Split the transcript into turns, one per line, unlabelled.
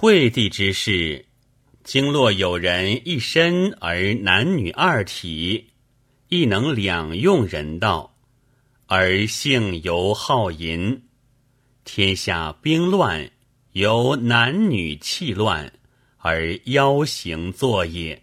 惠帝之事，经络有人一身而男女二体，亦能两用人道，而性尤好淫。天下兵乱，由男女气乱而妖行作也。